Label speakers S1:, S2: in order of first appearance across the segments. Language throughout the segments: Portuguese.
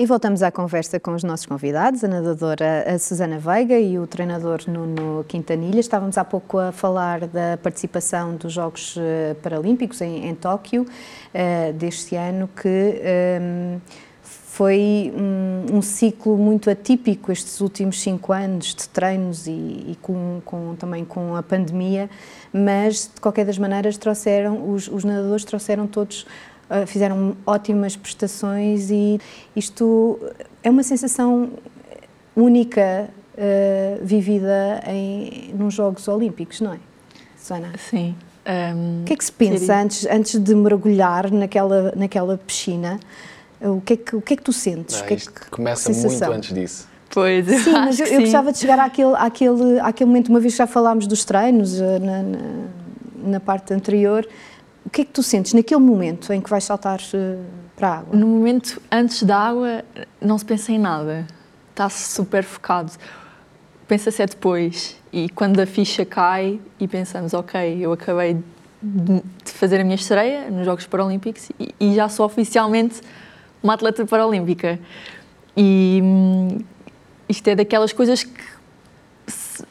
S1: E voltamos à conversa com os nossos convidados, a nadadora Susana Veiga e o treinador Nuno Quintanilha. Estávamos há pouco a falar da participação dos Jogos eh, Paralímpicos em, em Tóquio uh, deste ano, que um, ehm, foi um, um, ciclo muito atípico estes últimos cinco anos de treinos e, e com, com, também com a pandemia, mas de qualquer das maneiras trouxeram, os, os nadadores trouxeram todos fizeram ótimas prestações e isto é uma sensação única uh, vivida em nos Jogos Olímpicos, não é,
S2: Susana? Sim.
S1: Um, o que é que se pensa antes, antes de mergulhar naquela, naquela piscina? O que, é que, o que é que tu sentes? Não,
S3: que é que, começa muito antes disso.
S2: Pois, eu
S1: sim, mas eu, eu gostava de chegar àquele, àquele, àquele momento, uma vez que já falámos dos treinos ah, na, na, na parte anterior, o que é que tu sentes naquele momento em que vais saltar uh, para a água?
S2: No momento antes da água, não se pensa em nada. Está-se super focado. Pensa-se é depois. E quando a ficha cai e pensamos, ok, eu acabei de fazer a minha estreia nos Jogos Paralímpicos e, e já sou oficialmente uma atleta paralímpica. E hum, isto é daquelas coisas que se,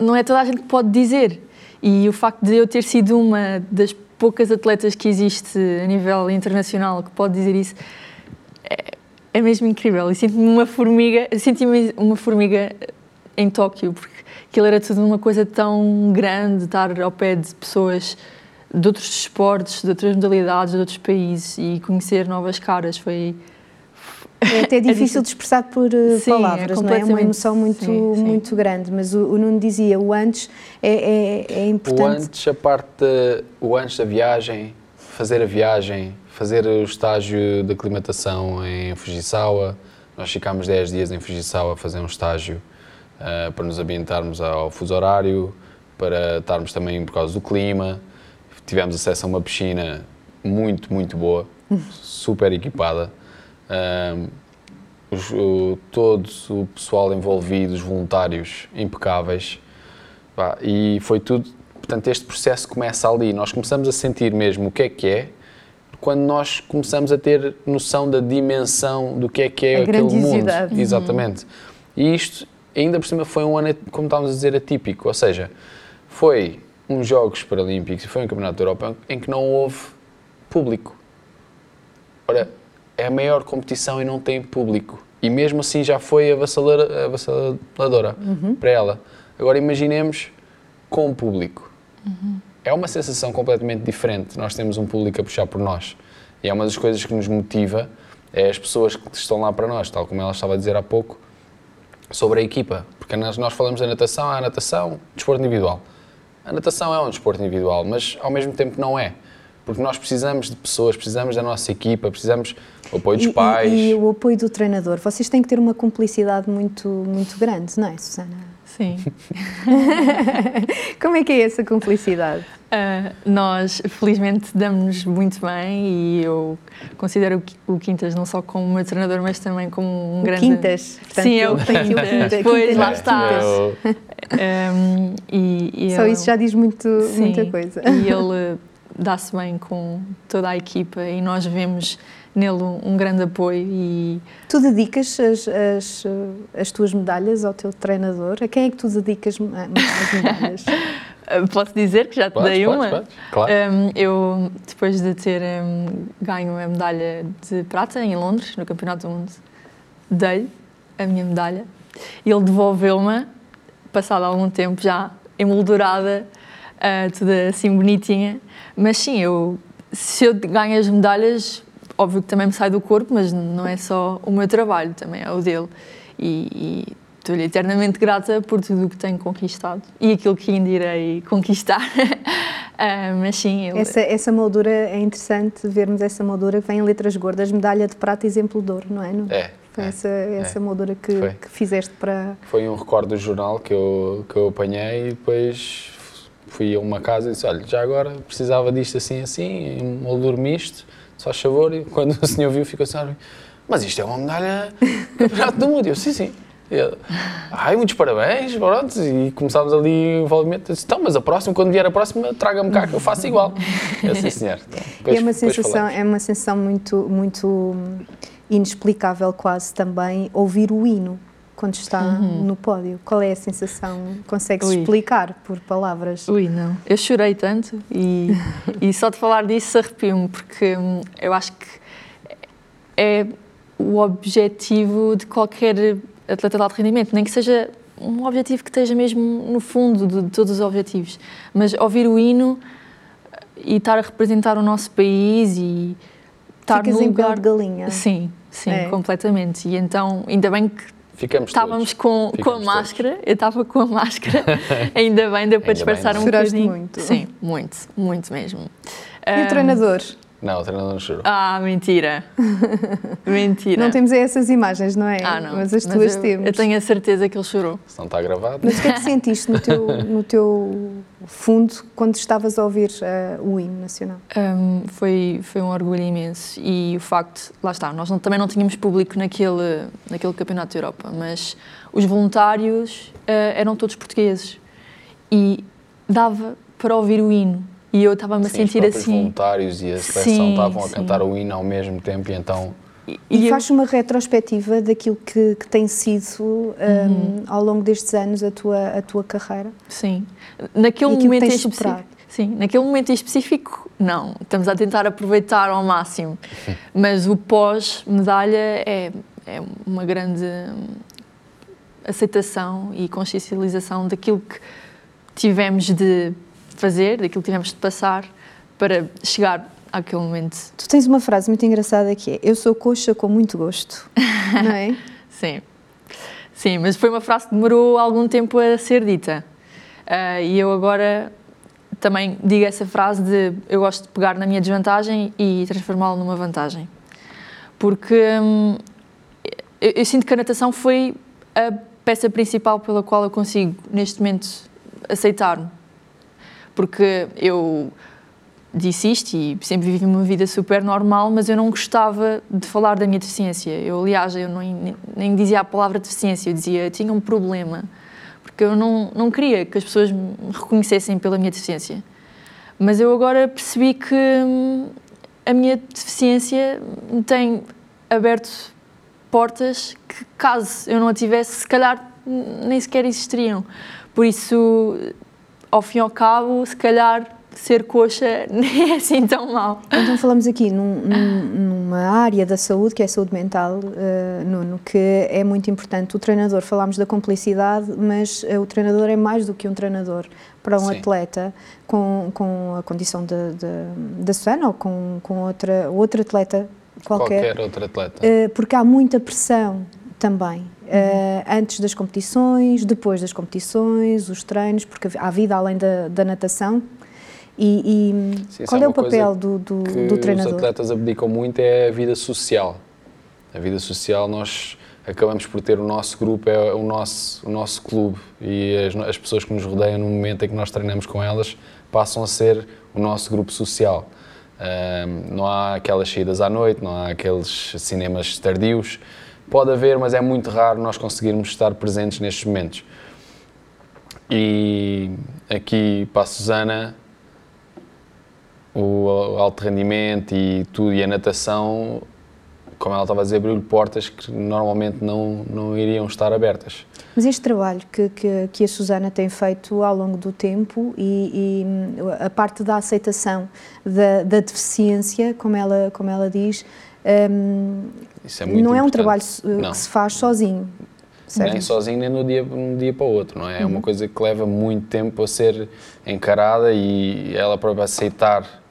S2: não é toda a gente que pode dizer. E o facto de eu ter sido uma das poucas atletas que existe a nível internacional que pode dizer isso, é, é mesmo incrível. E sinto-me uma formiga, senti-me uma formiga em Tóquio, porque aquilo era tudo uma coisa tão grande, estar ao pé de pessoas de outros esportes, de outras modalidades, de outros países e conhecer novas caras foi
S1: é até difícil de expressar por uh, sim, palavras, é não é? É uma emoção muito, sim, sim. muito grande, mas o, o Nuno dizia, o antes é, é, é importante.
S3: O antes, a parte, de, o antes da viagem, fazer a viagem, fazer o estágio de aclimatação em Fujisawa, nós ficámos 10 dias em Fujisawa a fazer um estágio uh, para nos ambientarmos ao fuso horário, para estarmos também por causa do clima, tivemos acesso a uma piscina muito, muito boa, super equipada, um, os, o, todo o pessoal envolvido, os voluntários impecáveis. Pá, e foi tudo. Portanto, este processo começa ali. Nós começamos a sentir mesmo o que é que é quando nós começamos a ter noção da dimensão do que é que é a aquele mundo. Uhum. Exatamente. E isto, ainda por cima, foi um ano, como estávamos a dizer, atípico. Ou seja, foi uns Jogos Paralímpicos e foi um Campeonato da Europa em que não houve público. Ora, é a maior competição e não tem público. E mesmo assim já foi avassaladora uhum. para ela. Agora imaginemos com o público. Uhum. É uma sensação completamente diferente. Nós temos um público a puxar por nós. E é uma das coisas que nos motiva, é as pessoas que estão lá para nós, tal como ela estava a dizer há pouco, sobre a equipa. Porque nós, nós falamos da natação, a natação, desporto individual. A natação é um desporto individual, mas ao mesmo tempo não é porque nós precisamos de pessoas, precisamos da nossa equipa, precisamos do apoio dos
S1: e,
S3: pais.
S1: E, e, o apoio do treinador. Vocês têm que ter uma cumplicidade muito, muito grande, não é, Susana?
S2: Sim.
S1: Como é que é essa cumplicidade?
S2: Uh, nós, felizmente, damos-nos muito bem e eu considero o Quintas não só como meu treinador, mas também como um
S1: o
S2: grande...
S1: Quintas?
S2: Portanto, Sim, eu Quintas. Depois, lá está.
S1: Um, e, e Só isso já diz muito, muita coisa.
S2: E ele dá-se bem com toda a equipa e nós vemos nele um, um grande apoio e...
S1: Tu dedicas as, as, as, tuas medalhas ao teu treinador? A quem é que tu dedicas as medalhas?
S2: Posso dizer que já te
S3: podes,
S2: dei
S3: podes,
S2: uma?
S3: Podes, claro.
S2: Um, eu, depois de ter um, ganho a medalha de prata em Londres, no Campeonato do Mundo, dei a minha medalha e ele devolveu-me, passado algum tempo já, emoldurada, uh, toda assim bonitinha. Mas sim, eu, se eu ganho as medalhas, óbvio que também me sai do corpo, mas não é só o meu trabalho, também é o dele. E, e estou-lhe eternamente grata por tudo o que tenho conquistado e aquilo que ainda irei conquistar. uh, mas sim, eu...
S1: essa, essa moldura é interessante vermos essa moldura que vem em letras gordas, medalha de prata exemplo de ouro, não é? Não?
S3: É.
S1: Foi é, essa, essa é. moldura que, que, fizeste para.
S3: Foi um recorde do jornal que eu, que eu apanhei e depois fui a uma casa e disse, olha, já agora precisava disto assim, assim, moldura misto, só favor, e quando o senhor viu ficou assim, mas isto é uma medalha campeonato do mundo, eu, sim, sim. Eu, Ai, muitos parabéns, pronto, e começámos ali o envolvimento, disse, então, mas a próxima, quando vier a próxima, traga-me cá que eu faço igual. Eu, sim, senhor. Então,
S1: depois, é uma sensação, é uma sensação muito, muito inexplicável quase também ouvir o hino quando está uhum. no pódio. Qual é a sensação? Consegues explicar por palavras?
S2: Ui, não. Eu chorei tanto e, e só de falar disso arrepio-me, porque hum, eu acho que é o objetivo de qualquer atleta de alto rendimento, nem que seja um objetivo que esteja mesmo no fundo de todos os objetivos, mas ouvir o hino e estar a representar o nosso país e estar
S1: Ficas
S2: no lugar...
S1: de galinha.
S2: Sim, sim, é. completamente. E então, ainda bem que
S3: Ficamos
S2: Estávamos com, com a máscara, todos. eu estava com a máscara, ainda bem, deu para disfarçar um bocadinho.
S1: muito.
S2: Sim, muito, muito mesmo.
S1: E um, o treinador?
S3: Não, o treinador não chorou.
S2: Ah, mentira. mentira.
S1: Não temos essas imagens, não é?
S2: Ah, não.
S1: Mas as tuas
S2: eu,
S1: temos.
S2: Eu tenho a certeza que ele chorou.
S3: Se não está gravado.
S1: Mas o que é que sentiste no teu, no teu fundo quando estavas a ouvir uh, o hino nacional?
S2: Um, foi, foi um orgulho imenso. E o facto, lá está, nós não, também não tínhamos público naquele, naquele campeonato da Europa, mas os voluntários uh, eram todos portugueses. E dava para ouvir o hino e eu estava-me a sentir
S3: os
S2: assim.
S3: Os voluntários e a seleção estavam a cantar o hino ao mesmo tempo e então.
S1: E, e eu... faz uma retrospectiva daquilo que, que tem sido um, uhum. ao longo destes anos a tua, a tua carreira?
S2: Sim. Naquele momento em específico. Sim, naquele momento em específico, não. Estamos a tentar aproveitar ao máximo. Mas o pós-medalha é, é uma grande aceitação e consciencialização daquilo que tivemos de fazer, daquilo que tivemos de passar para chegar àquele momento.
S1: Tu tens uma frase muito engraçada que é: Eu sou coxa com muito gosto, não é?
S2: Sim. Sim, mas foi uma frase que demorou algum tempo a ser dita. Uh, e eu agora também digo essa frase de eu gosto de pegar na minha desvantagem e transformá-la numa vantagem. Porque hum, eu, eu, sinto que a natação foi a peça principal pela qual eu consigo, neste momento, aceitar-me porque eu disse isto e sempre vivi uma vida super normal, mas eu não gostava de falar da minha deficiência. Eu, aliás, eu nem, nem dizia a palavra deficiência, eu dizia eu tinha um problema, porque eu não, não queria que as pessoas me reconhecessem pela minha deficiência. Mas eu agora percebi que hum, a minha deficiência me tem aberto portas que, caso eu não a tivesse, se calhar nem sequer existiriam. Por isso, ao fim e ao cabo, se calhar ser coxa nem é assim tão mal.
S1: Então falamos aqui num, num, numa área da saúde, que é a saúde mental, uh, Nuno, que é muito importante. O treinador, falámos da complicidade, mas uh, o treinador é mais do que um treinador para um Sim. atleta com, com a condição da Susana ou com, com outra, outro atleta qualquer.
S3: Qualquer outro atleta.
S1: Uh, porque há muita pressão também Uh, antes das competições, depois das competições, os treinos, porque há vida além da, da natação. E, e Sim, qual é, é o papel do, do, do, treinador?
S3: Os atletas abdicam muito é a vida social. A vida social, nós acabamos por ter o nosso grupo, é o nosso, o nosso clube e as, as pessoas que nos rodeiam no momento em que nós treinamos com elas passam a ser o nosso grupo social. Uh, não há aquelas saídas à noite, não há aqueles cinemas tardios. Pode haver, mas é muito raro nós conseguirmos estar presentes nestes momentos. E aqui para a Susana, o alto rendimento e tudo, e a natação, como ela estava a dizer, abriu-lhe portas que normalmente não, não iriam estar abertas.
S1: Mas este trabalho que, que, que a Susana tem feito ao longo do tempo e, e a parte da aceitação da, da, deficiência, como ela, como ela diz, um,
S3: é
S1: não
S3: importante.
S1: é um trabalho não. que se faz sozinho.
S3: Certo? Nem sozinho, nem no dia, um dia para o outro, não é? É uma uhum. coisa que leva muito tempo a ser encarada e ela própria aceitar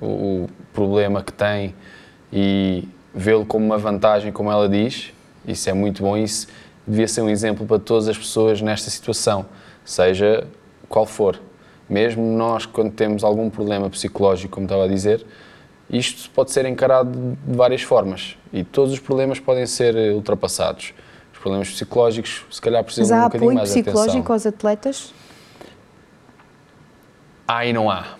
S3: o, o problema que tem e vê-lo como uma vantagem, como ela diz. Isso é muito bom. Isso devia ser um exemplo para todas as pessoas nesta situação, seja qual for. Mesmo nós, quando temos algum problema psicológico, como estava a dizer, isto pode ser encarado de várias formas e todos os problemas podem ser eh, ultrapassados. Os problemas psicológicos, se calhar, precisam
S1: Mas
S3: um mais
S1: de atenção. Há apoio psicológico aos atletas?
S3: Há e não há.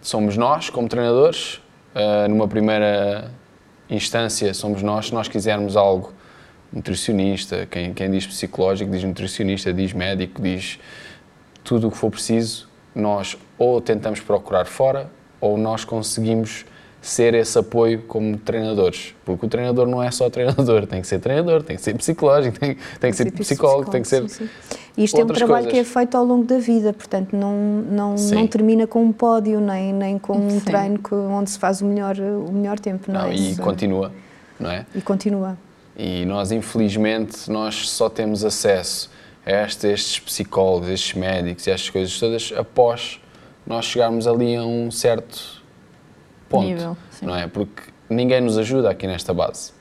S3: Somos nós, como treinadores, uh, numa primeira instância, somos nós, se nós quisermos algo, nutricionista, quem, quem diz psicológico diz nutricionista, diz médico, diz tudo o que for preciso, nós ou tentamos procurar fora ou nós conseguimos ser esse apoio como treinadores, porque o treinador não é só treinador, tem que ser treinador, tem que ser psicológico, tem, tem que ser psicólogo, tem que ser.
S1: Sim, sim. Isto é um trabalho
S3: coisas.
S1: que é feito ao longo da vida, portanto não, não, não termina com um pódio, nem, nem com um treino que, onde se faz o melhor, o melhor tempo. Não, não é?
S3: E continua, não é?
S1: E continua.
S3: E nós, infelizmente, nós só temos acesso a estes, estes psicólogos, estes médicos e estas coisas todas após nós chegarmos ali a um certo ponto, Nível, não é? Porque ninguém nos ajuda aqui nesta base.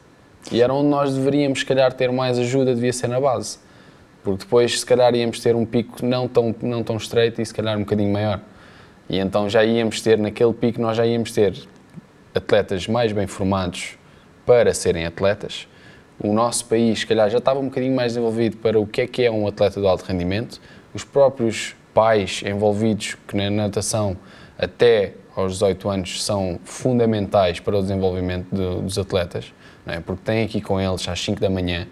S3: E era onde nós deveríamos, se calhar, ter mais ajuda, devia ser na base. Porque depois, se calhar, íamos ter um pico não tão, não tão estreito e, se calhar, um bocadinho maior. E então já íamos ter, naquele pico, nós já íamos ter atletas mais bem formados para serem atletas. O nosso país, se calhar, já estava um bocadinho mais desenvolvido para o que é que é um atleta de alto rendimento. Os próprios pais envolvidos que na natação até aos 18 anos são fundamentais para o desenvolvimento de, dos atletas, é? porque têm aqui com eles às 5 da manhã,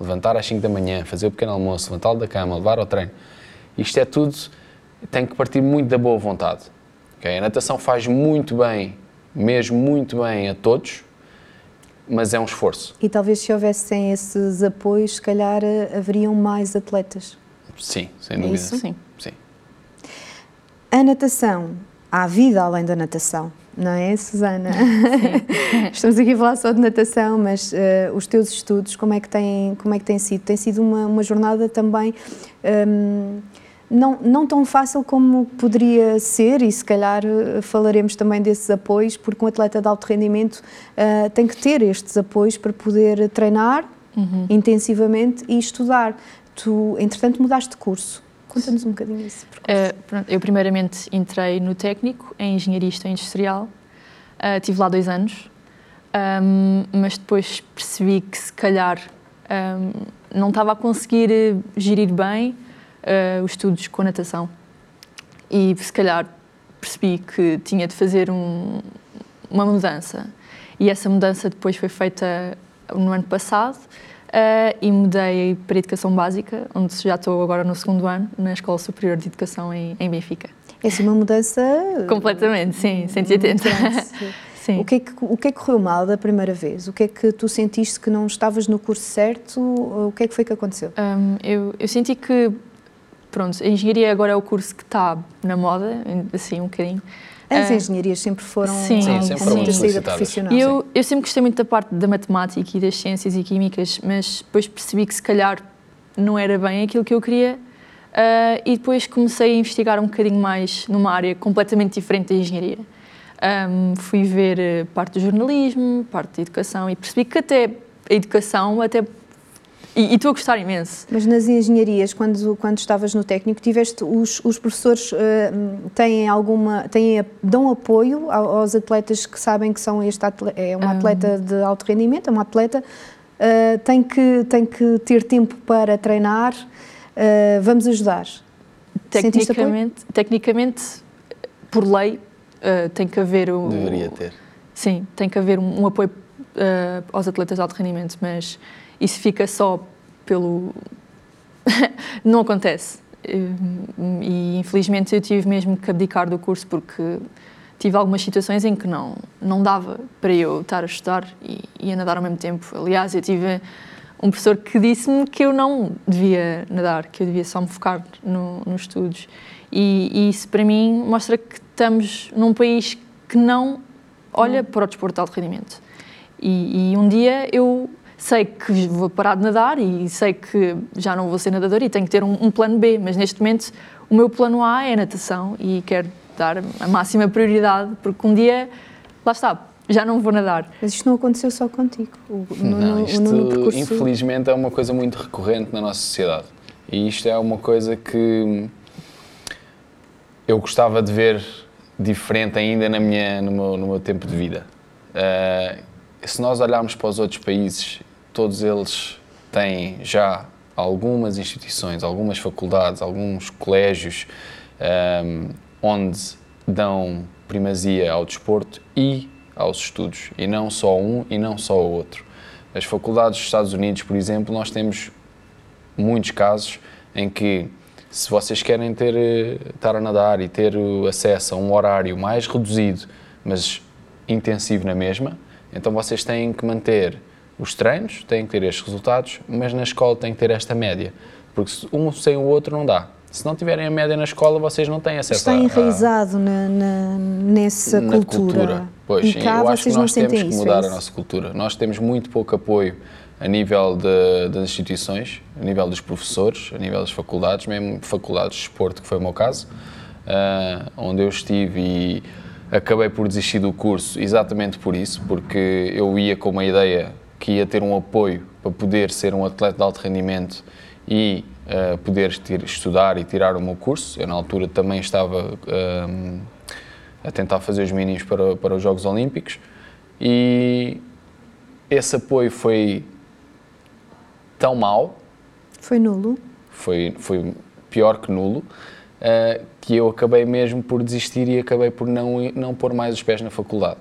S3: levantar às 5 da manhã, fazer o pequeno almoço, levantá-lo da cama, levar ao treino. Isto é tudo, tem que partir muito da boa vontade. Okay? A natação faz muito bem, mesmo muito bem a todos, mas é um esforço.
S1: E talvez se houvessem esses apoios, se calhar eh, haveriam mais atletas.
S3: Sim, sem é dúvida. É
S1: isso?
S3: Sim. Sim.
S1: A natação há vida além da natação, não é, Susana? Estamos aqui a falar só de natação, mas uh, os teus estudos, como é que têm, como é que têm sido? Tem sido uma, uma jornada também um, não, não tão fácil como poderia ser, e se calhar uh, falaremos também desses apoios, porque um atleta de alto rendimento uh, tem que ter estes apoios para poder treinar uhum. intensivamente e estudar. Tu, entretanto, mudaste de curso. Conta-nos um bocadinho isso.
S2: Uh, pronto, eu primeiramente entrei no técnico, em engenharia industrial. Uh, tive lá dois anos, um, mas depois percebi que se calhar um, não estava a conseguir eh, gerir bem uh, os estudos com natação. E se calhar percebi que tinha de fazer um, uma mudança. E essa mudança depois foi feita no ano passado Uh, e mudei para a Educação Básica, onde já estou agora no segundo ano, na Escola Superior de Educação em, em Benfica.
S1: É assim uma mudança...
S2: Completamente, sim, 180.
S1: sim. O que, é que, o que é que correu mal da primeira vez? O que é que tu sentiste que não estavas no curso certo? O que é que foi que aconteceu?
S2: Um, eu, eu senti que, pronto, a engenharia agora é o curso que está na moda, assim, um bocadinho.
S1: As uh, engenharias sempre foram sim, sim, sempre muita saída profissional.
S2: Eu, eu sempre gostei muito da parte da matemática e das ciências e químicas, mas depois percebi que se calhar não era bem aquilo que eu queria uh, e depois comecei a investigar um bocadinho mais numa área completamente diferente da engenharia. Um, fui ver parte do jornalismo, parte da educação e percebi que até a educação até e estou a gostar imenso.
S1: Mas nas engenharias, quando, quando estavas no técnico, tiveste os, os professores uh, têm alguma têm, dão apoio aos atletas que sabem que são este atleta, é uma atleta um. de alto rendimento, é uma atleta uh, tem que tem que ter tempo para treinar. Uh, vamos ajudar.
S2: Tecnicamente, tecnicamente, por lei, tem que haver
S3: o deveria ter.
S2: Sim, tem que haver um, um apoio aos atletas de alto rendimento, mas isso fica só pelo. não acontece. E infelizmente eu tive mesmo que abdicar do curso porque tive algumas situações em que não, não dava para eu estar a estudar e, e a nadar ao mesmo tempo. Aliás, eu tive um professor que disse-me que eu não devia nadar, que eu devia só me focar no, nos estudos. E, e, isso para mim mostra que estamos num país que não olha para o desporto de alto rendimento. E, e um dia eu sei que vou parar de nadar e sei que já não vou ser nadador e tenho que ter um, um plano B, mas neste momento o meu plano A é natação e quero dar a máxima prioridade porque um dia, lá está, já não vou nadar.
S1: Mas isto não aconteceu só contigo. O,
S3: no, não, isto, no, percurso... infelizmente, é uma coisa muito recorrente na nossa sociedade. E isto é uma coisa que eu gostava de ver diferente ainda na minha, no, meu, no meu tempo de vida. Uh, se nós olharmos para os outros países todos eles têm já algumas instituições, algumas faculdades, alguns colégios um, onde dão primazia ao desporto e aos estudos, e não só um e não só o outro. As faculdades dos Estados Unidos, por exemplo, nós temos muitos casos em que se vocês querem ter, eh, estar a nadar e ter acesso a um horário mais reduzido, mas intensivo na mesma, então vocês têm que manter os treinos, têm que ter estes resultados, mas na escola têm que ter esta média, porque um sem o outro não dá. Se não tiverem a média na escola, vocês não têm acesso
S1: Está
S3: a,
S1: enraizado na, na, nessa
S3: na
S1: cultura.
S3: cultura. Pois,
S1: e cá
S3: eu acho que nós temos que
S1: isso.
S3: mudar
S1: é
S3: a nossa cultura. Nós temos muito pouco apoio a nível de- das instituições, a nível dos professores, a nível das faculdades, mesmo faculdades de esporte, que foi o meu caso, ah, onde eu estive e acabei por desistir do curso exatamente por isso, porque eu ia com uma ideia que ia ter um apoio para poder ser um atleta de alto rendimento e ah, poder ter- estudar e tirar o meu curso. Eu, na altura, também estava ah, a tentar fazer os mínimos para, para os Jogos Olímpicos e esse apoio foi tão mau,
S1: Foi nulo.
S3: foi, foi pior que nulo, eh, que eu acabei mesmo por desistir e acabei por não, não pôr mais os pés na faculdade.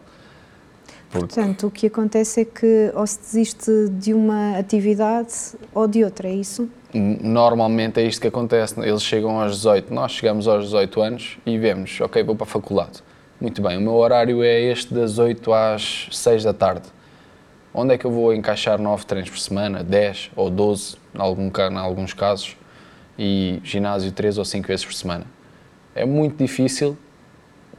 S3: Porque
S1: Portanto, o que acontece é que ou se desiste de uma atividade ou de outra, é isso?
S3: normalmente é isto que acontece. Eles chegam aos 18, nós chegamos aos 18 anos e vemos, ok, vou para a faculdade. Muito bem, o meu horário é este das 8 às 6 da tarde. Onde é que eu vou encaixar 9 treinos por semana, 10 ou 12, em, algum, em alguns casos, e ginásio 3 ou 5 vezes por semana? É muito difícil,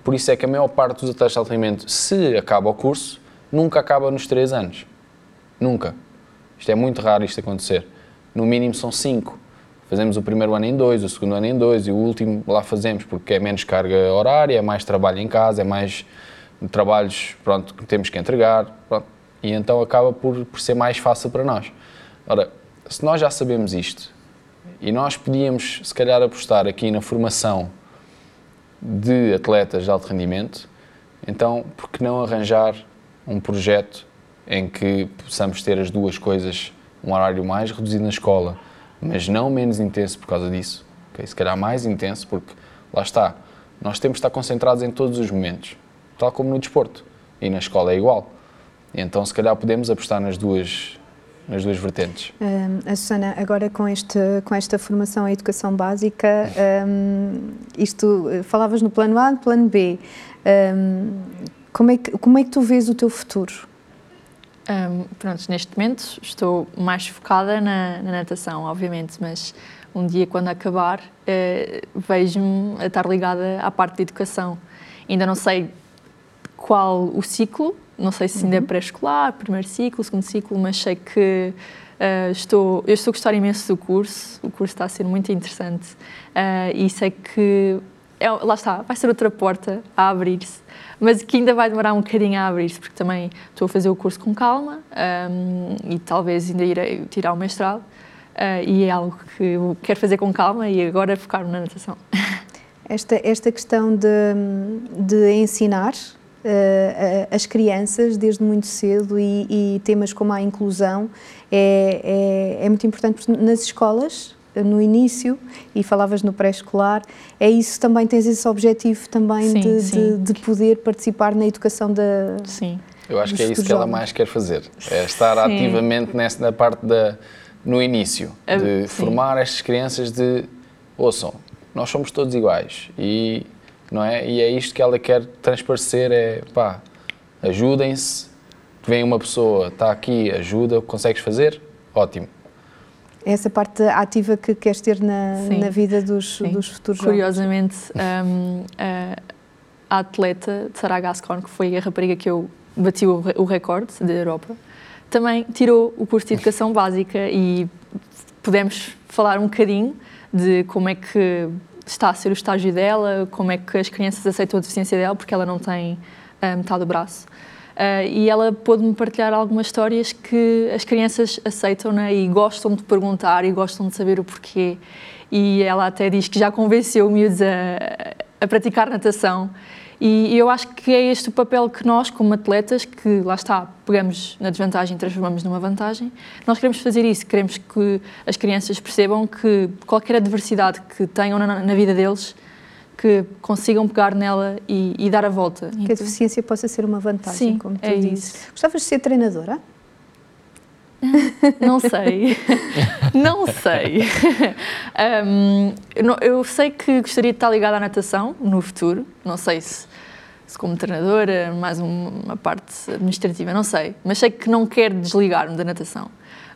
S3: por isso é que a maior parte dos atletas de alto rendimento, se acaba o curso, nunca acaba nos 3 anos. Nunca. Isto é muito raro isto acontecer. No mínimo são 5. Fazemos o primeiro ano em 2, o segundo ano em 2 e o último lá fazemos porque é menos carga horária, é mais trabalho em casa, é mais trabalhos pronto, que temos que entregar. Pronto. E então acaba por, por ser mais fácil para nós. Ora, se nós já sabemos isto e nós podíamos, se calhar, apostar aqui na formação de atletas de alto rendimento, então por que não arranjar um projeto em que possamos ter as duas coisas, um horário mais reduzido na escola, mas não menos intenso por causa disso, ok? se calhar mais intenso, porque lá está, nós temos de estar concentrados em todos os momentos, tal como no desporto, e na escola é igual. Então, se calhar, podemos apostar nas duas, nas duas vertentes.
S1: Hum, a Susana, agora com, este, com esta formação em educação básica, hum, isto, eh, falavas no plano A, no plano B, hum, como, é que, como é que tu vês o teu futuro?
S2: Hum, pronto, neste momento estou mais focada na, na natação, obviamente, mas um dia, quando acabar, eh, vejo-me a estar ligada à parte de educação. Ainda não sei qual o ciclo, não sei se ainda é pré-escolar, primeiro ciclo, segundo ciclo, mas sei que eh, estou, eu estou a gostar imenso do curso, o curso está a ser muito interessante eh, e sei que, é, lá está, vai ser outra porta a abrir-se, mas que ainda vai demorar um bocadinho a abrir-se, porque também estou a fazer o curso com calma hum, e talvez ainda irei tirar o mestrado eh, e é algo que eu quero fazer com calma e agora focar-me na natação.
S1: Esta, esta questão de, de ensinar as crianças desde muito cedo e, e temas como a inclusão é, é, é muito importante porque nas escolas, no início, e falavas no pré-escolar, é isso também, tens esse objetivo também
S2: Sim,
S1: de,
S2: sim.
S1: de- de poder participar na educação da...
S2: Sim.
S3: Eu acho que é isso que ela mais quer fazer, é estar
S2: Sim.
S3: ativamente nessa, na parte da, no início,
S2: Ah,
S3: de formar estas crianças de, ouçam, nós somos todos iguais e, não é? e é isto que ela quer transparecer, é pá, ajudem-se, vem uma pessoa, está aqui, ajuda, consegues fazer? Ótimo.
S1: É essa parte ativa que queres ter na,
S2: Sim.
S1: na vida dos,
S2: Sim.
S1: dos futuros jovens.
S2: Curiosamente, hum, a, atleta Sarah Gascon, que foi a rapariga que eu bati o, o recorde da Europa, também tirou o curso de Educação Básica e pudemos falar um bocadinho de como é que está a ser o estágio dela, como é que as crianças aceitam a deficiência dela, porque ela não tem a metade do braço. Ah, e ela pôde-me partilhar algumas histórias que as crianças aceitam né, e gostam de perguntar e gostam de saber o porquê. E ela até diz que já convenceu miúdos a, a praticar natação. E eu acho que é este o papel que nós, como atletas, que lá está, pegamos na desvantagem e transformamos numa vantagem, nós queremos fazer isso, queremos que as crianças percebam que qualquer adversidade que tenham na, na vida deles, que consigam pegar nela e, e dar a volta.
S1: Que a deficiência possa ser uma vantagem,
S2: Sim,
S1: como tu
S2: é
S1: dizes.
S2: isso.
S1: Gostavas de ser treinadora?
S2: Não sei. não sei. Um, eu sei que gostaria de estar ligada à natação no futuro. Não sei se, como treinadora, mais uma parte administrativa, não sei. Mas sei que não quero desligar-me da natação.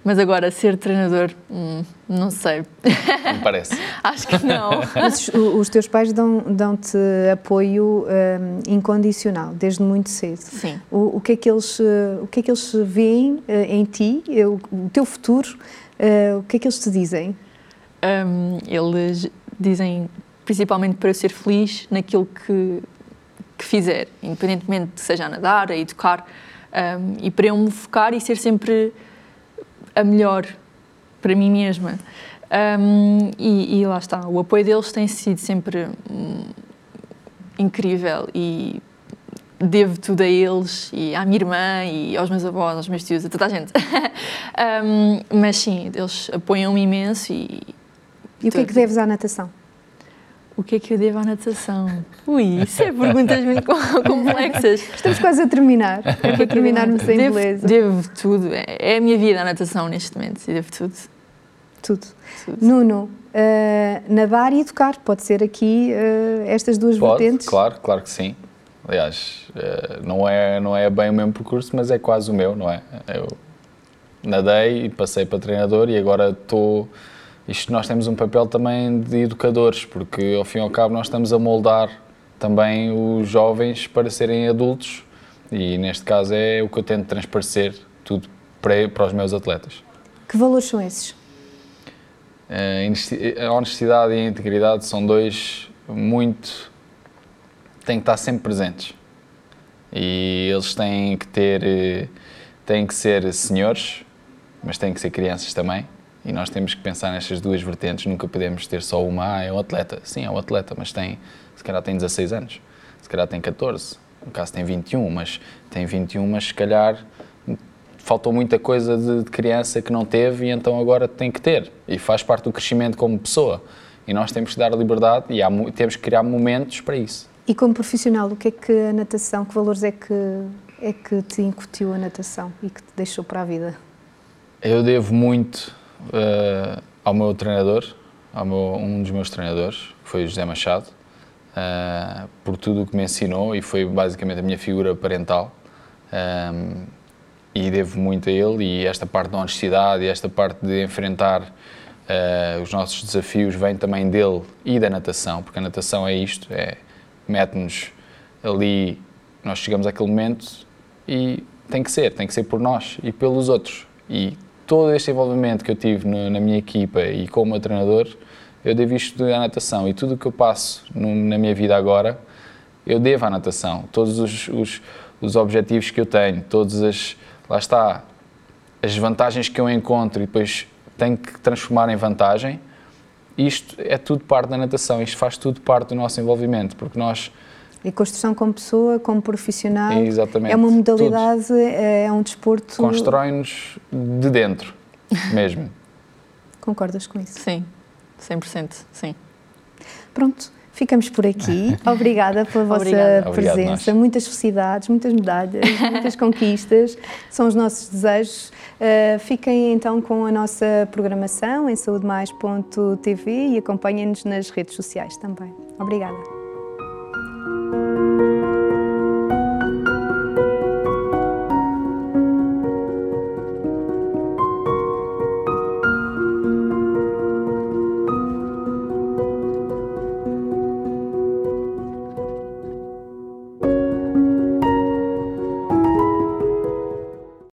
S2: Mas agora, ser treinador, hum, não sei.
S3: Não parece.
S2: Acho que não.
S1: Mas os teus pais dão-te dão apoio um, incondicional, desde muito cedo.
S2: Sim.
S1: O, o, que, é que eles, o que é que eles veem uh, em ti, o, o teu futuro, uh, o que é que eles te dizem?
S2: Um, eles dizem, principalmente para eu ser feliz naquilo que, que fizer, independentemente de seja a nadar, a educar, um, e para eu me focar e ser sempre a melhor para mim mesma. Um, e, e, lá está, o apoio deles tem sido sempre um, incrível e devo tudo a eles e à minha irmã e aos meus avós, aos meus tios, a toda a gente. um, mas sim, eles apoiam-me imenso e.
S1: E o que é que deves à natação?
S2: O que é que eu devo à natação? Ui, isso é perguntas muito complexas.
S1: Estamos quase a terminar. É para terminarmos em
S2: devo,
S1: beleza.
S2: Devo tudo. É a minha vida a natação neste momento. E devo tudo.
S1: Tudo. tudo. Nuno, uh, nadar e educar, pode ser aqui uh, estas duas
S3: pode,
S1: vertentes?
S3: Claro, claro que sim. Aliás, uh, não, é, não é bem o mesmo percurso, mas é quase o meu, não é? Eu nadei e passei para treinador e agora estou isto nós temos um papel também de educadores, porque ao fim e ao cabo nós estamos a moldar também os jovens para serem adultos e neste caso é o que eu tento transparecer tudo para, para os meus atletas.
S1: Que valores são esses?
S3: A honestidade e a integridade são dois muito. têm que estar sempre presentes. E eles têm que ter. têm que ser senhores, mas têm que ser crianças também e nós temos que pensar nestas duas vertentes, nunca podemos ter só uma, ah, é um atleta. Sim, é um atleta, mas tem, se calhar tem 16 anos, se calhar tem 14, no caso tem 21, mas tem 21, mas se calhar faltou muita coisa de, de criança que não teve e então agora tem que ter. E faz parte do crescimento como pessoa. E nós temos que dar liberdade e há, temos que criar momentos para isso.
S1: E como profissional, o que é que a natação, que valores é que, é que te incutiu a natação e que te deixou para a vida?
S3: Eu devo muito uh, ao meu treinador, ao meu, um dos meus treinadores, que foi o José Machado, uh, por tudo o que me ensinou e foi basicamente a minha figura parental. Um, eh, e devo muito a ele e esta parte da honestidade e esta parte de enfrentar uh, os nossos desafios vem também dele e da natação, porque a natação é isto, é mete-nos ali, nós chegamos àquele momento e tem que ser, tem que ser por nós e pelos outros. E todo este envolvimento que eu tive no, na minha equipa e como treinador, eu devo isto à natação. E tudo o que eu passo no, na minha vida agora, eu devo à natação. Todos os, os, os objetivos que eu tenho, todas as. Lá está. As vantagens que eu encontro e depois tenho que transformar em vantagem. Isto é tudo parte da natação, isto faz tudo parte do nosso envolvimento, porque nós.
S1: E construção como pessoa, como profissional.
S3: Exatamente.
S1: É uma modalidade, tudo. é um desporto.
S3: Constrói-nos de dentro, mesmo.
S1: Concordas com isso?
S2: Sim, 100%, sim.
S1: Pronto, ficamos por aqui. Obrigada pela vossa
S2: Obrigada.
S1: presença.
S3: Obrigado,
S1: muitas felicidades, muitas medalhas, muitas conquistas. São os nossos desejos. Uh, fiquem então com a nossa programação em saudemais.tv e acompanhem-nos nas redes sociais também. Obrigada.